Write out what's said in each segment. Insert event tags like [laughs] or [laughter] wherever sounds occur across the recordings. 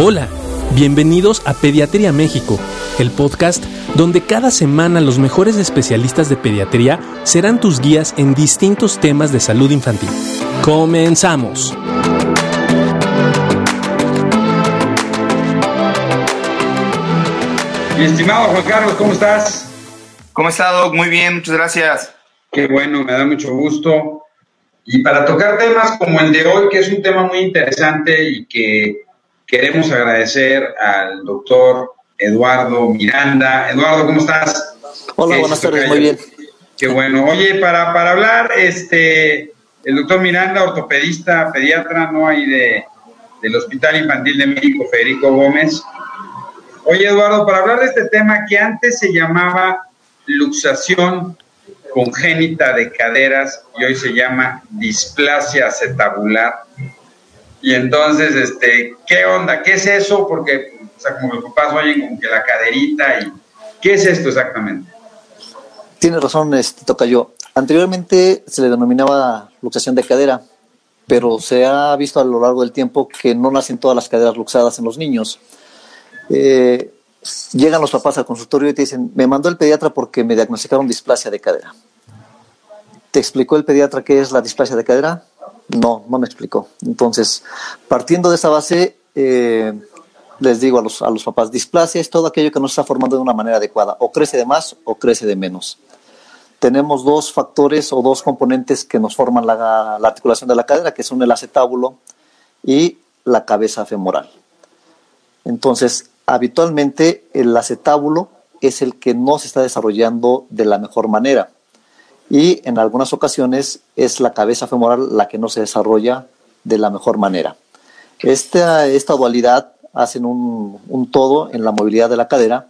Hola, bienvenidos a Pediatría México, el podcast donde cada semana los mejores especialistas de pediatría serán tus guías en distintos temas de salud infantil. Comenzamos. Mi estimado Juan Carlos, ¿cómo estás? ¿Cómo está, Doc? Muy bien, muchas gracias. Qué bueno, me da mucho gusto. Y para tocar temas como el de hoy, que es un tema muy interesante y que queremos agradecer al doctor Eduardo Miranda. Eduardo, ¿cómo estás? Hola, buenas tardes, muy bien. Qué bueno. Oye, para, para hablar, este, el doctor Miranda, ortopedista, pediatra, ¿no? hay de, del Hospital Infantil de México, Federico Gómez. Oye, Eduardo, para hablar de este tema que antes se llamaba luxación congénita de caderas y hoy se llama displasia acetabular. Y entonces, este, ¿qué onda? ¿Qué es eso? Porque, o sea, como los papás oyen como que la caderita y... ¿Qué es esto exactamente? Tiene razón, este, toca yo. Anteriormente se le denominaba luxación de cadera, pero se ha visto a lo largo del tiempo que no nacen todas las caderas luxadas en los niños. Eh, llegan los papás al consultorio y te dicen, me mandó el pediatra porque me diagnosticaron displasia de cadera. ¿Te explicó el pediatra qué es la displasia de cadera? No, no me explicó. Entonces, partiendo de esa base, eh, les digo a los, a los papás, displasia es todo aquello que no se está formando de una manera adecuada, o crece de más o crece de menos. Tenemos dos factores o dos componentes que nos forman la, la articulación de la cadera, que son el acetábulo y la cabeza femoral. Entonces, habitualmente el acetábulo es el que no se está desarrollando de la mejor manera y en algunas ocasiones es la cabeza femoral la que no se desarrolla de la mejor manera. Esta, dualidad hacen un, un todo en la movilidad de la cadera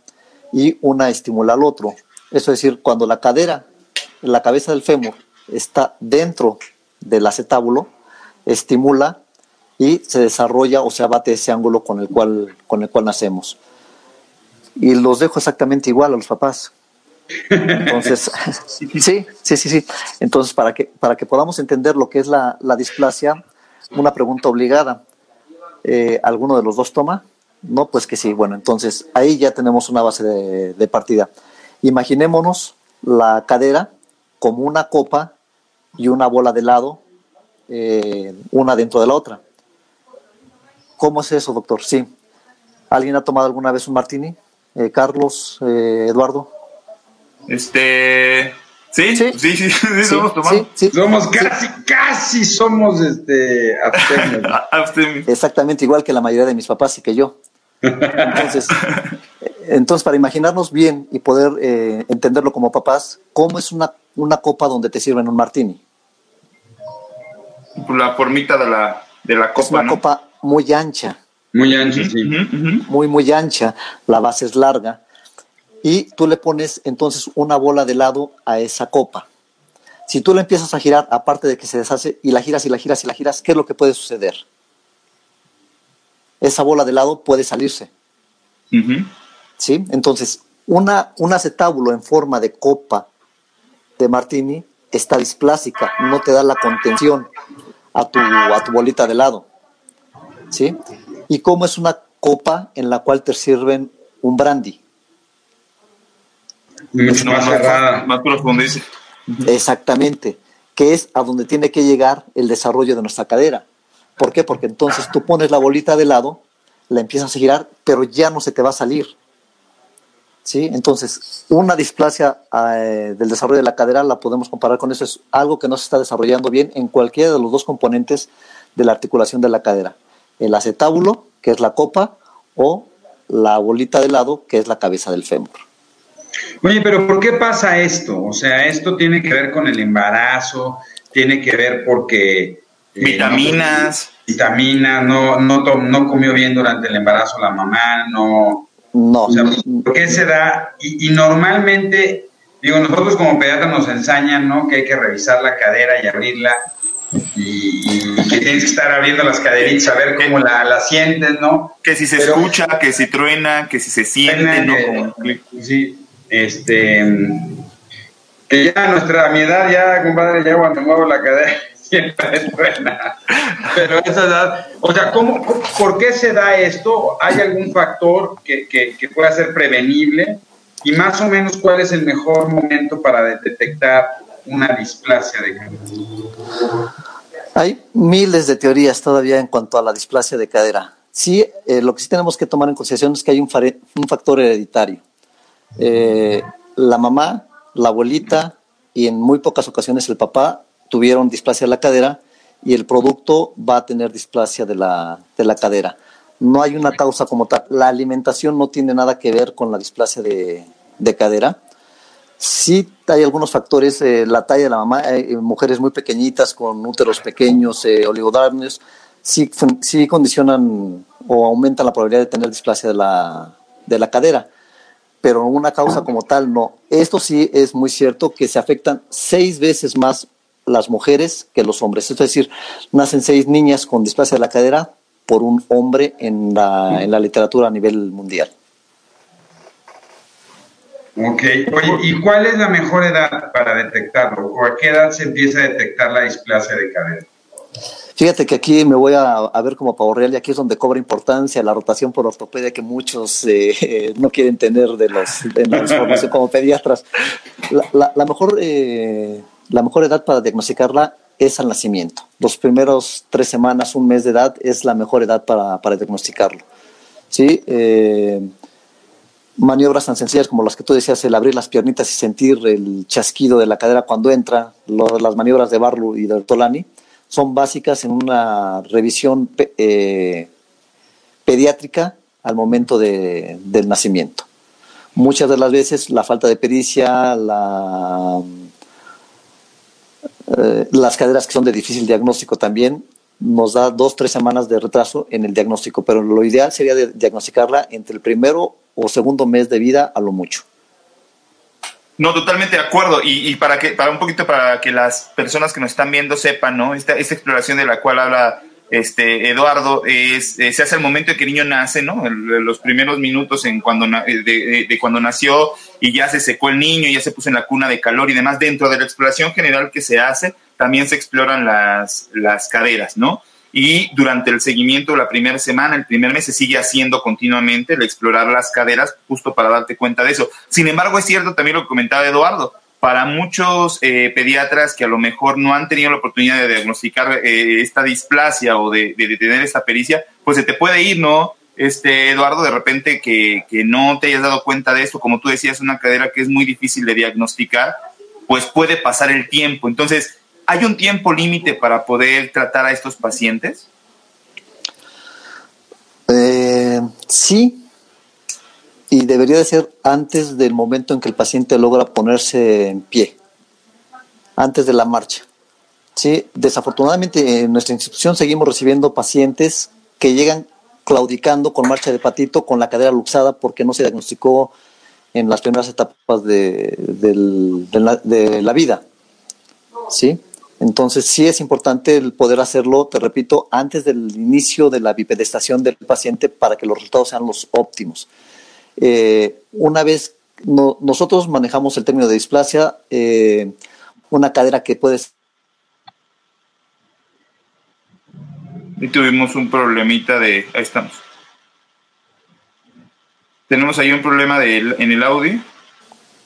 y una estimula al otro. Eso es decir, cuando la cadera, la cabeza del fémur está dentro del acetábulo, estimula y se desarrolla o se abate ese ángulo con el cual, con el cual nacemos. Y los dejo exactamente igual a los papás. Entonces, sí, sí, sí, sí. Entonces, para que, para que podamos entender lo que es la, la displasia, una pregunta obligada. Eh, ¿Alguno de los dos toma? No, pues que sí. Bueno, entonces ahí ya tenemos una base de, de partida. Imaginémonos la cadera como una copa y una bola de helado, eh, una dentro de la otra. ¿Cómo es eso, doctor? Sí. ¿Alguien ha tomado alguna vez un martini? Eh, Carlos, eh, Eduardo. Este. Sí, sí, sí, sí, [laughs] sí, somos tomando. Somos casi, casi somos este, abstemios. [laughs] Exactamente igual que la mayoría de mis papás y que yo. Entonces, [laughs] entonces para imaginarnos bien y poder eh, entenderlo como papás, ¿cómo es una, una copa donde te sirven un martini? La formita de la, de la copa. Es una ¿no? copa muy ancha. Muy ancha, sí. Muy, muy ancha. La base es larga. Y tú le pones entonces una bola de helado a esa copa. Si tú la empiezas a girar, aparte de que se deshace, y la giras y la giras y la giras, ¿qué es lo que puede suceder? Esa bola de helado puede salirse. ¿sí? Entonces, una, un acetábulo en forma de copa de martini está displásica, no te da la contención a tu, a tu bolita de helado. ¿sí? ¿Y cómo es una copa en la cual te sirven un brandy? Mucho No, más más, cerrada. más profundiza. Exactamente, que es a donde tiene que llegar el desarrollo de nuestra cadera. ¿Por qué? Porque entonces tú pones la bolita de lado, la empiezas a girar, pero ya no se te va a salir. ¿Sí? Entonces, una displasia eh, del desarrollo de la cadera la podemos comparar con eso. Es algo que no se está desarrollando bien en cualquiera de los dos componentes de la articulación de la cadera. El acetábulo, que es la copa, o la bolita de lado, que es la cabeza del fémur. Oye, pero ¿por qué pasa esto? O sea, esto tiene que ver con el embarazo, tiene que ver porque... eh, Vitaminas. no- vitaminas, no, no, no comió bien durante el embarazo la mamá, no... No, O sea, ¿por qué se da? Y, y normalmente, digo, nosotros como pediatras nos enseñan, ¿no? Que hay que revisar la cadera y abrirla y, y que tienes que estar abriendo las caderitas a ver cómo la, la sientes, ¿no? Que si se Pero- escucha, que si truena, que si se siente, ¿no? Como- Sí, este. Que ya nuestra mi edad, ya, compadre, ya cuando muevo la cadera, [laughs] siempre buena. Pero esa edad, o sea, ¿cómo, ¿por qué se da esto? ¿Hay algún factor que, que, pueda ser prevenible? Y más o menos, ¿cuál es el mejor momento para detectar una displasia de cadera? Hay miles de teorías todavía en cuanto a la displasia de cadera. Sí, eh, lo que sí tenemos que tomar en consideración es que hay un factor hereditario. Eh, la mamá, la abuelita y en muy pocas ocasiones el papá tuvieron displasia de la cadera y el producto va a tener displasia de la, de la cadera. No hay una causa como tal. La alimentación no tiene nada que ver con la displasia de, de cadera. Sí hay algunos factores, eh, la talla de la mamá, hay mujeres muy pequeñitas con úteros pequeños, eh, oligodarmios, sí, sí condicionan o aumentan la probabilidad de tener displasia de la, de la cadera pero una causa como tal no. Esto sí es muy cierto que se afectan seis veces más las mujeres que los hombres. Es decir, nacen seis niñas con displasia de la cadera por un hombre en la, en la literatura a nivel mundial. Ok, oye, ¿y cuál es la mejor edad para detectarlo? ¿O a qué edad se empieza a detectar la displasia de cadera? Fíjate que aquí me voy a, ver como pavo real y aquí es donde cobra importancia la rotación por ortopedia que muchos eh, [laughs] no quieren tener de, los, de la formación como pediatras. La, mejor, eh, la mejor edad para diagnosticarla es al nacimiento. Los primeros tres semanas, un mes de edad es la mejor edad para, para diagnosticarlo. ¿Sí? Eh, maniobras tan sencillas como las que tú decías, el abrir las piernitas y sentir el chasquido de la cadera cuando entra, las maniobras de Barlow y de Tolani son básicas en una revisión eh, pediátrica al momento de, del nacimiento. Muchas de las veces la falta de pericia, la, eh, las caderas que son de difícil diagnóstico también, nos da dos, tres semanas de retraso en el diagnóstico, pero lo ideal sería diagnosticarla entre el primero o segundo mes de vida a lo mucho. No, totalmente de acuerdo. Y, para que, para un poquito para que las personas que nos están viendo sepan, ¿no? Esta, esta exploración de la cual habla este Eduardo es, eh, se hace el momento en que el niño nace, ¿no? los primeros minutos en cuando de, de, cuando nació y ya se secó el niño, ya se puso en la cuna de calor y demás. Dentro de la exploración general que se hace, también se exploran las, las caderas, ¿no? Y durante el seguimiento la primera semana, el primer mes, se sigue haciendo continuamente el explorar las caderas justo para darte cuenta de eso. Sin embargo, es cierto también lo que comentaba Eduardo, para muchos eh, pediatras que a lo mejor no han tenido la oportunidad de diagnosticar eh, esta displasia o de, de, tener esta pericia, pues se te puede ir, ¿no? Este, Eduardo, de repente que, que no te hayas dado cuenta de esto, como tú decías, una cadera que es muy difícil de diagnosticar, pues puede pasar el tiempo. Entonces, ¿Hay un tiempo límite para poder tratar a estos pacientes? Eh, sí, y debería de ser antes del momento en que el paciente logra ponerse en pie, antes de la marcha. Sí, desafortunadamente en nuestra institución seguimos recibiendo pacientes que llegan claudicando con marcha de patito, con la cadera luxada porque no se diagnosticó en las primeras etapas de, de la vida. ¿Sí? Entonces sí es importante el poder hacerlo, te repito, antes del inicio de la bipedestación del paciente para que los resultados sean los óptimos. Eh, una vez nosotros manejamos el término de displasia, eh, una cadera que puede y tuvimos un problemita de ahí estamos. Tenemos ahí un problema de, en el audio.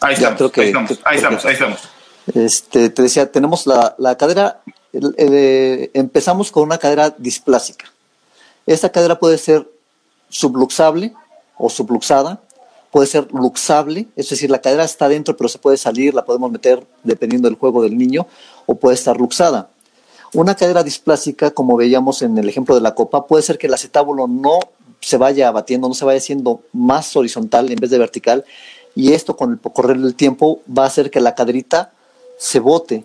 Ahí estamos, ahí estamos ahí estamos ahí estamos este, te decía, tenemos la, la cadera, empezamos con una cadera displásica. Esta cadera puede ser subluxable o subluxada, puede ser luxable, es decir, la cadera está dentro pero se puede salir, la podemos meter dependiendo del juego del niño, o puede estar luxada. Una cadera displásica, como veíamos en el ejemplo de la copa, puede ser que el acetábulo no se vaya abatiendo, no se vaya haciendo más horizontal en vez de vertical, y esto con el correr del tiempo va a hacer que la caderita se bote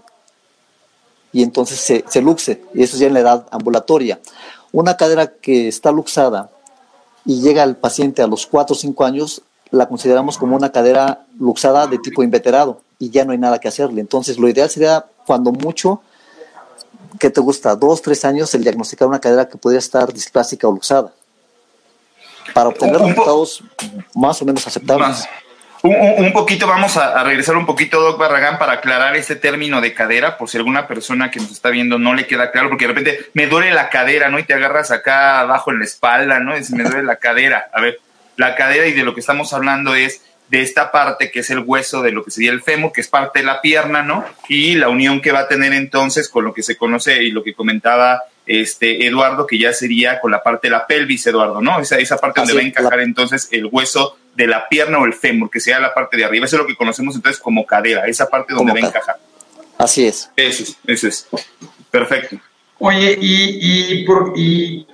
y entonces se, se luxe, y eso ya en la edad ambulatoria. Una cadera que está luxada y llega al paciente a los 4 o 5 años, la consideramos como una cadera luxada de tipo inveterado y ya no hay nada que hacerle. Entonces, lo ideal sería cuando mucho, que te gusta? Dos, tres años, el diagnosticar una cadera que podría estar displástica o luxada para obtener resultados más o menos aceptables. Un, poquito, vamos a, regresar un poquito, Doc Barragán, para aclarar este término de cadera, por si alguna persona que nos está viendo no le queda claro, porque de repente me duele la cadera, ¿no? Y te agarras acá abajo en la espalda, ¿no? Es, me duele la cadera. A ver, la cadera y de lo que estamos hablando es de esta parte que es el hueso de lo que sería el fémur, que es parte de la pierna, ¿no? Y la unión que va a tener entonces con lo que se conoce y lo que comentaba este Eduardo, que ya sería con la parte de la pelvis, Eduardo, ¿no? Esa, esa parte donde va a encajar entonces el hueso de la pierna o el fémur, que sea la parte de arriba. Eso es lo que conocemos entonces como cadera, esa parte donde va a encajar. Así es. Eso es, eso es. Perfecto. Oye, y, y, por, y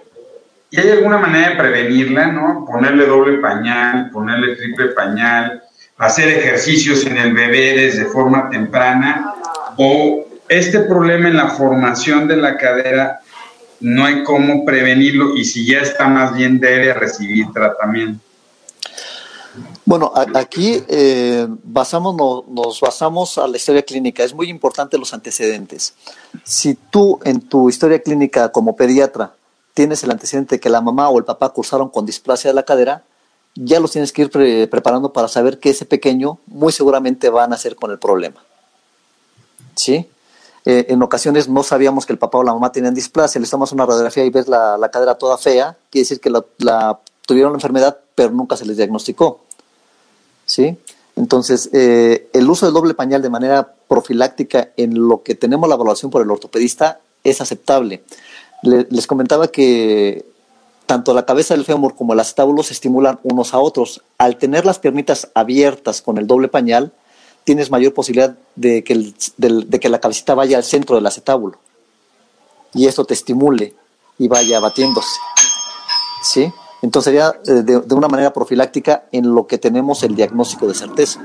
¿Y hay alguna manera de prevenirla, no? Ponerle doble pañal, ponerle triple pañal, hacer ejercicios en el bebé desde forma temprana, o este problema en la formación de la cadera no hay cómo prevenirlo y si ya está más bien debe recibir tratamiento. Bueno, aquí eh, basamos, nos basamos a la historia clínica. Es muy importante los antecedentes. Si tú en tu historia clínica como pediatra tienes el antecedente de que la mamá o el papá cursaron con displasia de la cadera, ya los tienes que ir preparando para saber que ese pequeño muy seguramente va a nacer con el problema. ¿Sí? Eh, en ocasiones no sabíamos que el papá o la mamá tenían displasia, le tomas una radiografía y ves la, cadera toda fea, quiere decir que la, tuvieron la enfermedad, pero nunca se les diagnosticó. ¿Sí? Entonces, eh, el uso del doble pañal de manera profiláctica en lo que tenemos la evaluación por el ortopedista es aceptable les comentaba que tanto la cabeza del fémur como el acetábulo se estimulan unos a otros. Al tener las piernitas abiertas con el doble pañal, tienes mayor posibilidad de que, de que la cabecita vaya al centro del acetábulo y esto te estimule y vaya batiéndose. ¿Sí? Entonces sería eh, de, una manera profiláctica en lo que tenemos el diagnóstico de certeza.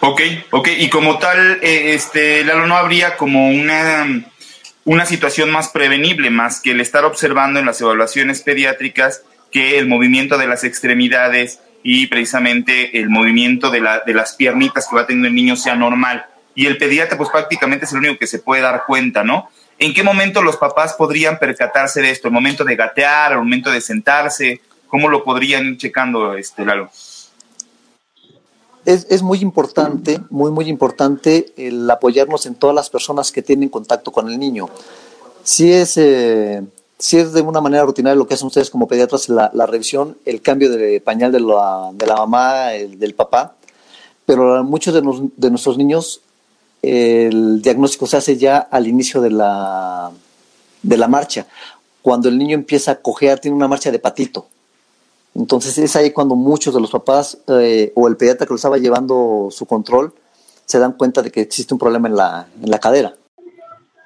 Ok, ok. Y como tal, eh, este, Lalo, no habría como una una situación más prevenible, más que el estar observando en las evaluaciones pediátricas que el movimiento de las extremidades y precisamente el movimiento de, la, de las piernitas que va teniendo el niño sea normal. Y el pediatra pues prácticamente es el único que se puede dar cuenta, ¿no? ¿En qué momento los papás podrían percatarse de esto? ¿El momento de gatear? ¿El momento de sentarse? ¿Cómo lo podrían ir checando, este, Lalo? es, es, muy importante, muy, muy importante el apoyarnos en todas las personas que tienen contacto con el niño. Si es, eh, es de una manera rutinaria lo que hacen ustedes como pediatras, la, revisión, el cambio de pañal de la, de la mamá, el, del papá, pero muchos de, de nuestros niños el diagnóstico se hace ya al inicio de la, de la marcha. Cuando el niño empieza a cojear, tiene una marcha de patito entonces es ahí cuando muchos de los papás eh, o el pediatra que lo estaba llevando su control se dan cuenta de que existe un problema en la, en la cadera.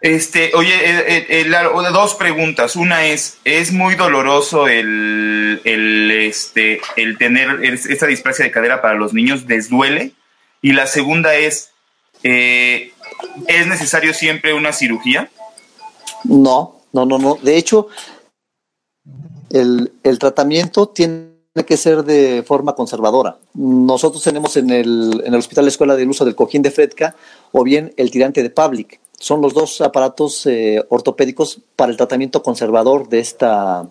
Este, oye, eh, eh, dos preguntas. Una es, ¿es muy doloroso el, el, este, el tener esta displasia de cadera para los niños? ¿Desduele? Y la segunda es, ¿es necesario siempre una cirugía? No, no, no, no. De hecho, el, el tratamiento tiene que ser de forma conservadora. Nosotros tenemos en el, en el Hospital de Escuela del uso del cojín de Fredka o bien el tirante de Public. Son los dos aparatos eh, ortopédicos para el tratamiento conservador de esta,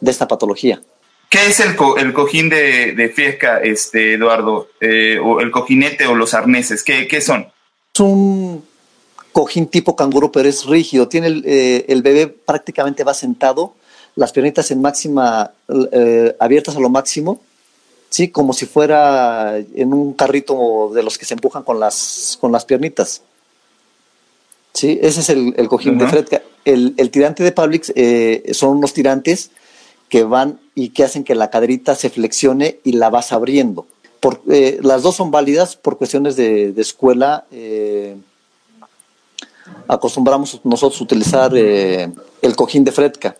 de esta patología. ¿Qué es el, el cojín de, de Fresca, este, Eduardo? Eh, o el cojinete o los arneses, ¿qué, ¿qué, son? Es un cojín tipo canguro, pero es rígido. Tiene el, eh, el bebé prácticamente va sentado las piernitas en máxima, eh, abiertas a lo máximo, ¿sí? Como si fuera en un carrito de los que se empujan con las, con las piernitas. ¿Sí? Ese es el, cojín de Fredka. El, tirante de Publix eh, son unos tirantes que van y que hacen que la caderita se flexione y la vas abriendo. Por, eh, las dos son válidas por cuestiones de, escuela. acostumbramos nosotros utilizar el cojín de Fredka.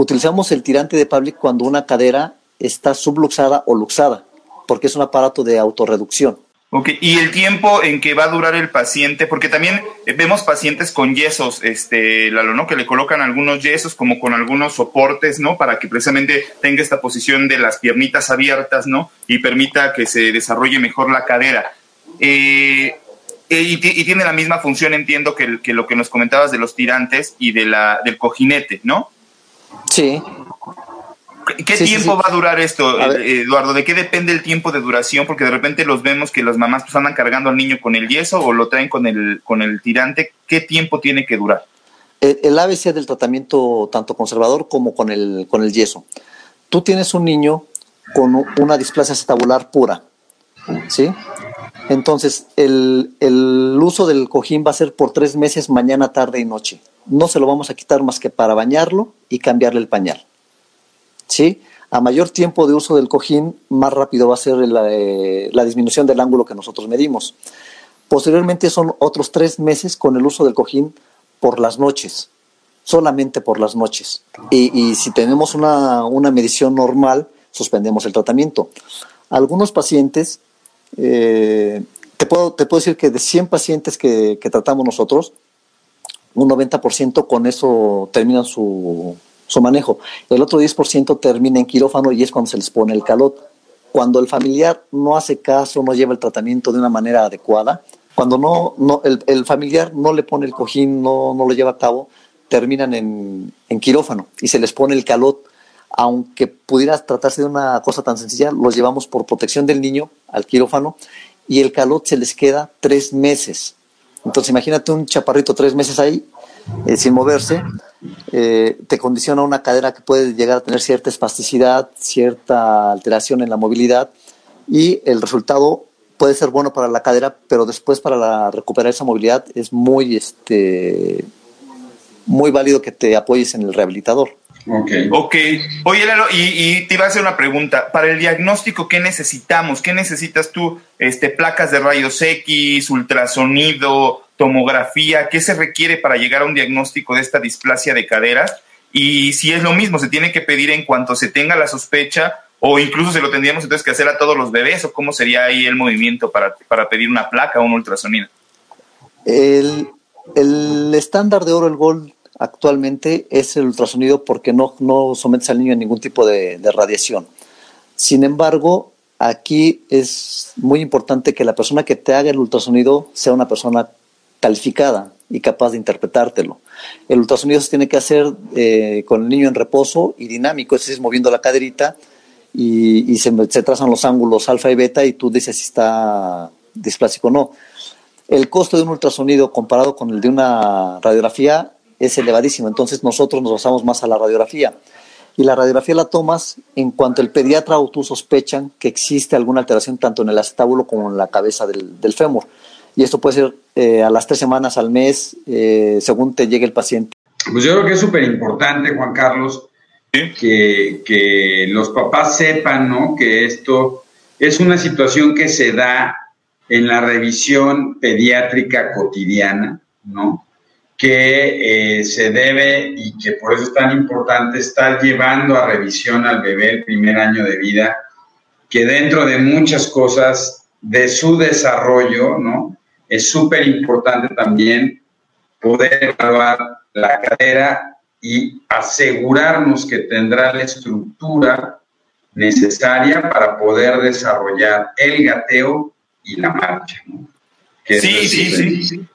Utilizamos el tirante de Public cuando una cadera está subluxada o luxada, porque es un aparato de autorreducción. Ok, y el tiempo en que va a durar el paciente, porque también vemos pacientes con yesos, este, Lalo, ¿no? Que le colocan algunos yesos como con algunos soportes, ¿no? Para que precisamente tenga esta posición de las piernitas abiertas, ¿no? Y permita que se desarrolle mejor la cadera. Eh, y, tiene la misma función, entiendo, que, que, lo que nos comentabas de los tirantes y de la, del cojinete, ¿no? Sí. ¿Qué tiempo va a durar esto, eh, Eduardo? ¿De qué depende el tiempo de duración? Porque de repente los vemos que las mamás pues andan cargando al niño con el yeso o lo traen con el, con el tirante. ¿Qué tiempo tiene que durar? El, ABC del tratamiento tanto conservador como con el, con el yeso. Tú tienes un niño con una displasia acetabular pura, ¿sí? Entonces, el, el, uso del cojín va a ser por tres meses, mañana, tarde y noche. No se lo vamos a quitar más que para bañarlo y cambiarle el pañal. ¿Sí? A mayor tiempo de uso del cojín, más rápido va a ser la, eh, la disminución del ángulo que nosotros medimos. Posteriormente son otros tres meses con el uso del cojín por las noches, solamente por las noches. Y, si tenemos una, medición normal, suspendemos el tratamiento. Algunos pacientes, eh, te, puedo, te puedo decir que de 100 pacientes que, tratamos nosotros, un 90% con eso terminan su, su manejo. El otro 10% termina en quirófano y es cuando se les pone el calot. Cuando el familiar no hace caso, no lleva el tratamiento de una manera adecuada, cuando no, no el, familiar no le pone el cojín, no, no lo lleva a cabo, terminan en, en, quirófano y se les pone el calot. Aunque pudiera tratarse de una cosa tan sencilla, los llevamos por protección del niño al quirófano y el calot se les queda tres meses. Entonces imagínate un chaparrito tres meses ahí eh, sin moverse, eh, te condiciona una cadera que puede llegar a tener cierta espasticidad, cierta alteración en la movilidad y el resultado puede ser bueno para la cadera, pero después para recuperar esa movilidad es muy, este, muy válido que te apoyes en el rehabilitador. Ok. Ok. Oye, Lalo, y, te iba a hacer una pregunta. Para el diagnóstico, ¿qué necesitamos? ¿Qué necesitas tú? Este, placas de rayos X, ultrasonido, tomografía. ¿Qué se requiere para llegar a un diagnóstico de esta displasia de cadera? Y si es lo mismo, se tiene que pedir en cuanto se tenga la sospecha o incluso se lo tendríamos entonces que hacer a todos los bebés, o cómo sería ahí el movimiento para, pedir una placa o un ultrasonido. El, estándar de oro, el Gold, actualmente es el ultrasonido porque no, no sometes al niño a ningún tipo de, radiación. Sin embargo, aquí es muy importante que la persona que te haga el ultrasonido sea una persona calificada y capaz de interpretártelo. El ultrasonido se tiene que hacer eh, con el niño en reposo y dinámico, es decir, moviendo la caderita y, se, trazan los ángulos alfa y beta y tú dices si está displásico o no. El costo de un ultrasonido comparado con el de una radiografía es elevadísimo, entonces nosotros nos basamos más a la radiografía. Y la radiografía la tomas en cuanto el pediatra o tú sospechan que existe alguna alteración tanto en el acetábulo como en la cabeza del, del fémur. Y esto puede ser eh, a las tres semanas, al mes, eh, según te llegue el paciente. Pues yo creo que es súper importante, Juan Carlos, que, los papás sepan, ¿no? Que esto es una situación que se da en la revisión pediátrica cotidiana, ¿no? Que eh, se debe y que por eso es tan importante estar llevando a revisión al bebé el primer año de vida, que dentro de muchas cosas de su desarrollo, ¿no? Es súper importante también poder evaluar la cadera y asegurarnos que tendrá la estructura necesaria para poder desarrollar el gateo y la marcha. Sí, sí, sí,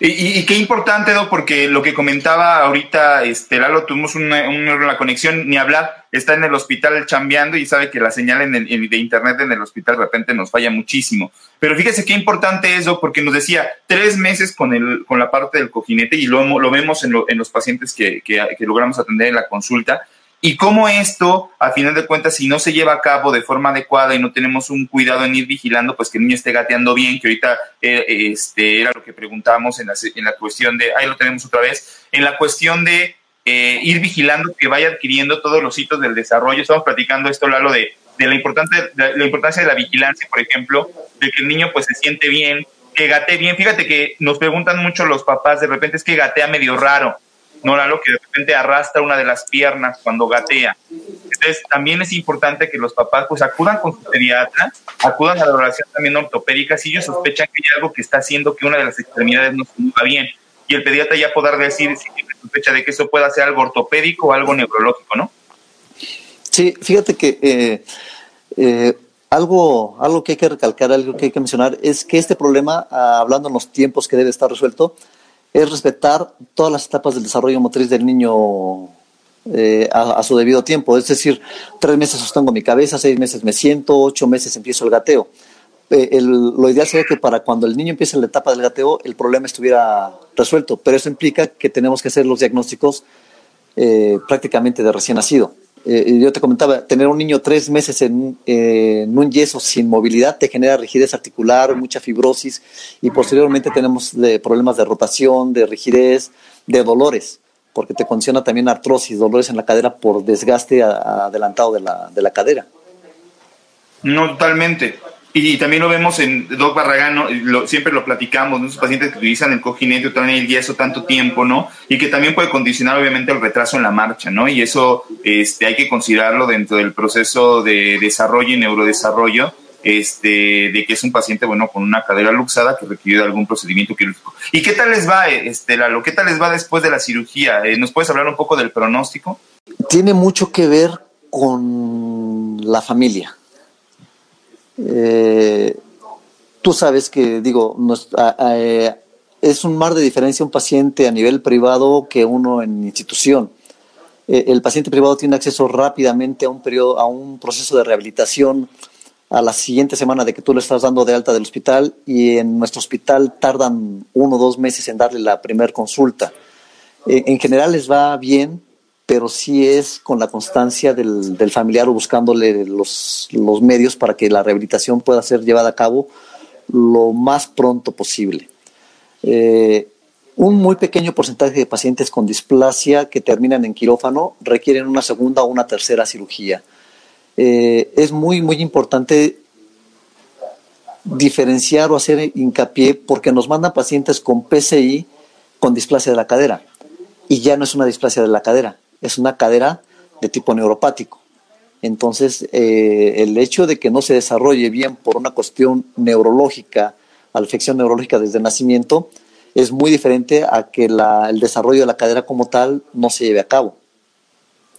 y, qué importante, ¿no? porque lo que comentaba ahorita, este, Lalo, tuvimos una, conexión, ni hablar, está en el hospital chambeando y sabe que la señal en de internet en el hospital de repente nos falla muchísimo. Pero fíjese qué importante eso, porque nos decía tres meses con, el, con la parte del cojinete y lo, lo vemos en, en los pacientes que, que, que logramos atender en la consulta y cómo esto, a final de cuentas, si no se lleva a cabo de forma adecuada y no tenemos un cuidado en ir vigilando, pues que el niño esté gateando bien, que ahorita eh, este, era lo que preguntábamos en la, en la cuestión de, ahí lo tenemos otra vez, en la cuestión de eh, ir vigilando que vaya adquiriendo todos los hitos del desarrollo. Estamos platicando esto, Lalo, de, de la, importancia, de la importancia de la vigilancia, por ejemplo, de que el niño pues se siente bien, que gatee bien. Fíjate que nos preguntan mucho los papás, de repente es que gatea medio raro no lo que de repente arrastra una de las piernas cuando gatea. Entonces, también es importante que los papás pues acudan con su pediatra, acudan a la evaluación también ortopédica si ellos sospechan que hay algo que está haciendo que una de las extremidades no se mueva bien. Y el pediatra ya podrá decir si tiene sospecha de que eso pueda ser algo ortopédico o algo neurológico, ¿no? Sí, fíjate que eh, eh, algo, algo que hay que recalcar, algo que hay que mencionar, es que este problema, ah, hablando en los tiempos que debe estar resuelto, es respetar todas las etapas del desarrollo motriz del niño eh, a, su debido tiempo. Es decir, tres meses sostengo mi cabeza, seis meses me siento, ocho meses empiezo el gateo. Eh, lo ideal sería que para cuando el niño empiece la etapa del gateo el problema estuviera resuelto, pero eso implica que tenemos que hacer los diagnósticos eh, prácticamente de recién nacido. Yo te comentaba, tener un niño tres meses en, un yeso sin movilidad te genera rigidez articular, mucha fibrosis y posteriormente tenemos problemas de rotación, de rigidez, de dolores porque te condiciona también artrosis, dolores en la cadera por desgaste adelantado de la, de la cadera. No, totalmente. Y, también lo vemos en Doc Barragán, siempre lo platicamos, nuestros pacientes que utilizan el cojinete o también el yeso tanto tiempo, ¿no? Y que también puede condicionar obviamente el retraso en la marcha, ¿no? Y eso este, hay que considerarlo dentro del proceso de desarrollo y neurodesarrollo este, de que es un paciente, bueno, con una cadera luxada que requiere algún procedimiento quirúrgico. ¿Y qué tal les va, este, Lalo? ¿Qué tal les va después de la cirugía? Eh, ¿Nos puedes hablar un poco del pronóstico? Tiene mucho que ver con la familia. Eh, tú sabes que, digo, eh, es un mar de diferencia un paciente a nivel privado que uno en institución. el paciente privado tiene acceso rápidamente a un periodo, a un proceso de rehabilitación a la siguiente semana de que tú le estás dando de alta del hospital y en nuestro hospital tardan uno o dos meses en darle la primera consulta. Eh, en general les va bien, pero sí es con la constancia del, familiar o buscándole los, medios para que la rehabilitación pueda ser llevada a cabo lo más pronto posible. Eh, un muy pequeño porcentaje de pacientes con displasia que terminan en quirófano requieren una segunda o una tercera cirugía. Eh, es muy, muy importante diferenciar o hacer hincapié porque nos mandan pacientes con PCI con displasia de la cadera y ya no es una displasia de la cadera, es una cadera de tipo neuropático. Entonces, eh, el hecho de que no se desarrolle bien por una cuestión neurológica, afección neurológica desde el nacimiento, es muy diferente a que el desarrollo de la cadera como tal no se lleve a cabo.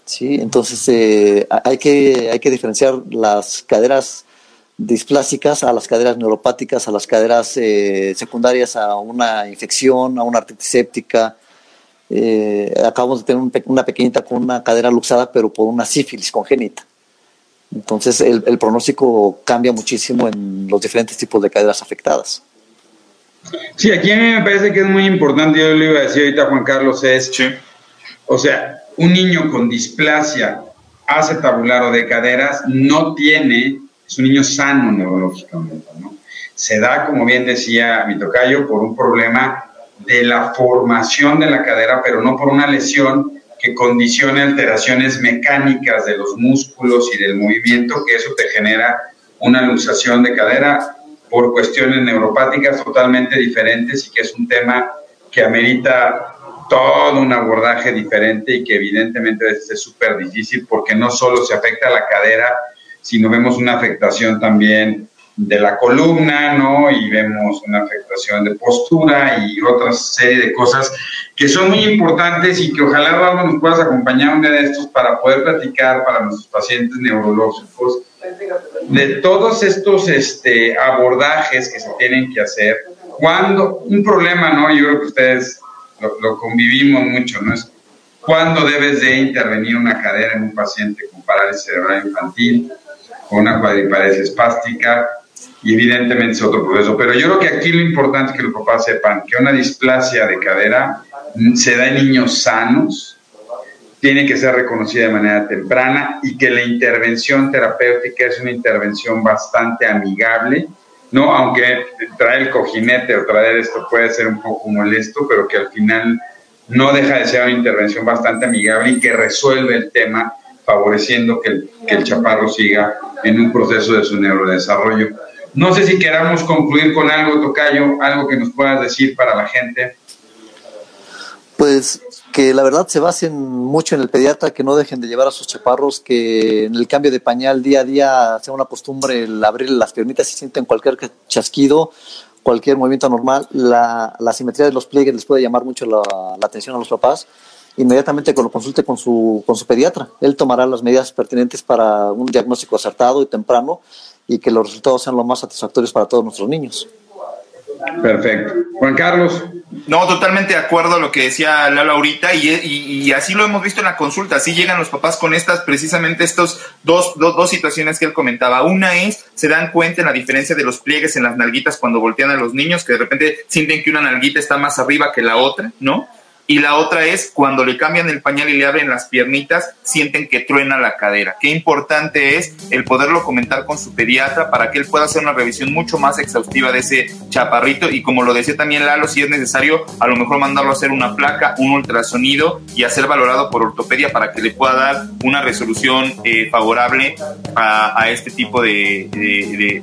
Sí, entonces eh, hay, que, hay que diferenciar las caderas displásicas a las caderas neuropáticas, a las caderas eh, secundarias a una infección, a una artritis séptica. Eh, acabamos de tener una pequeñita con una cadera luxada, pero por una sífilis congénita. Entonces el, el, pronóstico cambia muchísimo en los diferentes tipos de caderas afectadas. Sí, aquí a mí me parece que es muy importante, yo le iba a decir ahorita a Juan Carlos, es, o sea, un niño con displasia acetabularo de caderas no tiene, es un niño sano neurológicamente, ¿no? Se da, como bien decía mi tocayo, por un problema de la formación de la cadera, pero no por una lesión que condicione alteraciones mecánicas de los músculos y del movimiento, que eso te genera una luxación de cadera por cuestiones neuropáticas totalmente diferentes y que es un tema que amerita todo un abordaje diferente y que evidentemente es súper difícil porque no solo se afecta a la cadera, sino vemos una afectación también de la columna, ¿no? Y vemos una afectación de postura y otra serie de cosas que son muy importantes y que ojalá Eduardo nos puedas acompañar un día de estos para poder platicar para nuestros pacientes neurológicos de todos estos este, abordajes que se tienen que hacer. Cuando un problema, ¿no? Yo creo que ustedes lo, convivimos mucho, ¿no? Es cuándo debes de intervenir una cadera en un paciente con parálisis cerebral infantil, con una cuadriparesia espástica, y evidentemente es otro proceso. Pero yo creo que aquí lo importante es que los papás sepan que una displasia de cadera se da en niños sanos, tiene que ser reconocida de manera temprana y que la intervención terapéutica es una intervención bastante amigable ¿no? Aunque traer el cojinete o traer esto puede ser un poco molesto, pero que al final no deja de ser una intervención bastante amigable y que resuelve el tema, favoreciendo que el chaparro siga en un proceso de su neurodesarrollo. No sé si queramos concluir con algo, Tocayo, algo que nos puedas decir para la gente. Pues que la verdad se basen mucho en el pediatra, que no dejen de llevar a sus chaparros, que en el cambio de pañal día a día sea una costumbre el abrir las piernitas y sienten cualquier chasquido, cualquier movimiento normal. La, la simetría de los pliegues les puede llamar mucho la, atención a los papás. Inmediatamente que lo consulte con su, con su pediatra. Él tomará las medidas pertinentes para un diagnóstico acertado y temprano y que los resultados sean lo más satisfactorios para todos nuestros niños. Perfecto. Juan Carlos. No, totalmente de acuerdo a lo que decía Lalo ahorita y, así lo hemos visto en la consulta, así llegan los papás con estas, precisamente estos dos, dos, dos, situaciones que él comentaba. Una es, se dan cuenta en la diferencia de los pliegues en las nalguitas cuando voltean a los niños, que de repente sienten que una nalguita está más arriba que la otra, ¿no? Y la otra es cuando le cambian el pañal y le abren las piernitas, sienten que truena la cadera. Qué importante es el poderlo comentar con su pediatra para que él pueda hacer una revisión mucho más exhaustiva de ese chaparrito y como lo decía también Lalo, si es necesario, a lo mejor mandarlo a hacer una placa, un ultrasonido y a valorado por ortopedia para que le pueda dar una resolución eh, favorable a, este tipo de,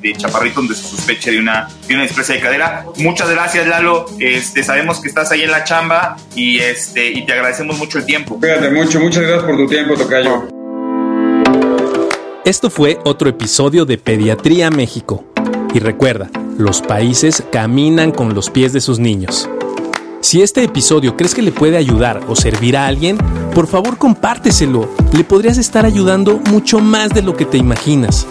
de, chaparrito donde se sospeche de una, de una de cadera. Muchas gracias Lalo, este, sabemos que estás ahí en la chamba y y, este, y te agradecemos mucho el tiempo. Cuídate mucho, muchas gracias por tu tiempo, Tocayo. Esto fue otro episodio de Pediatría México. Y recuerda, los países caminan con los pies de sus niños. Si este episodio crees que le puede ayudar o servir a alguien, por favor compárteselo. Le podrías estar ayudando mucho más de lo que te imaginas.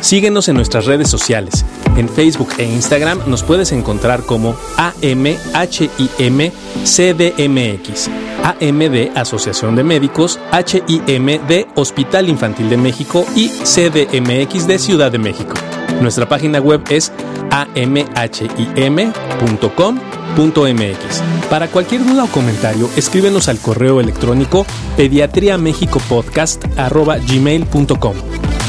Síguenos en nuestras redes sociales. En Facebook e Instagram nos puedes encontrar como AMHIMCDMX, AMD Asociación de Médicos, HIM de Hospital Infantil de México y CDMX de Ciudad de México. Nuestra página web es amhim.com.mx. Para cualquier duda o comentario, escríbenos al correo electrónico pediatriamexicopodcast.gmail.com.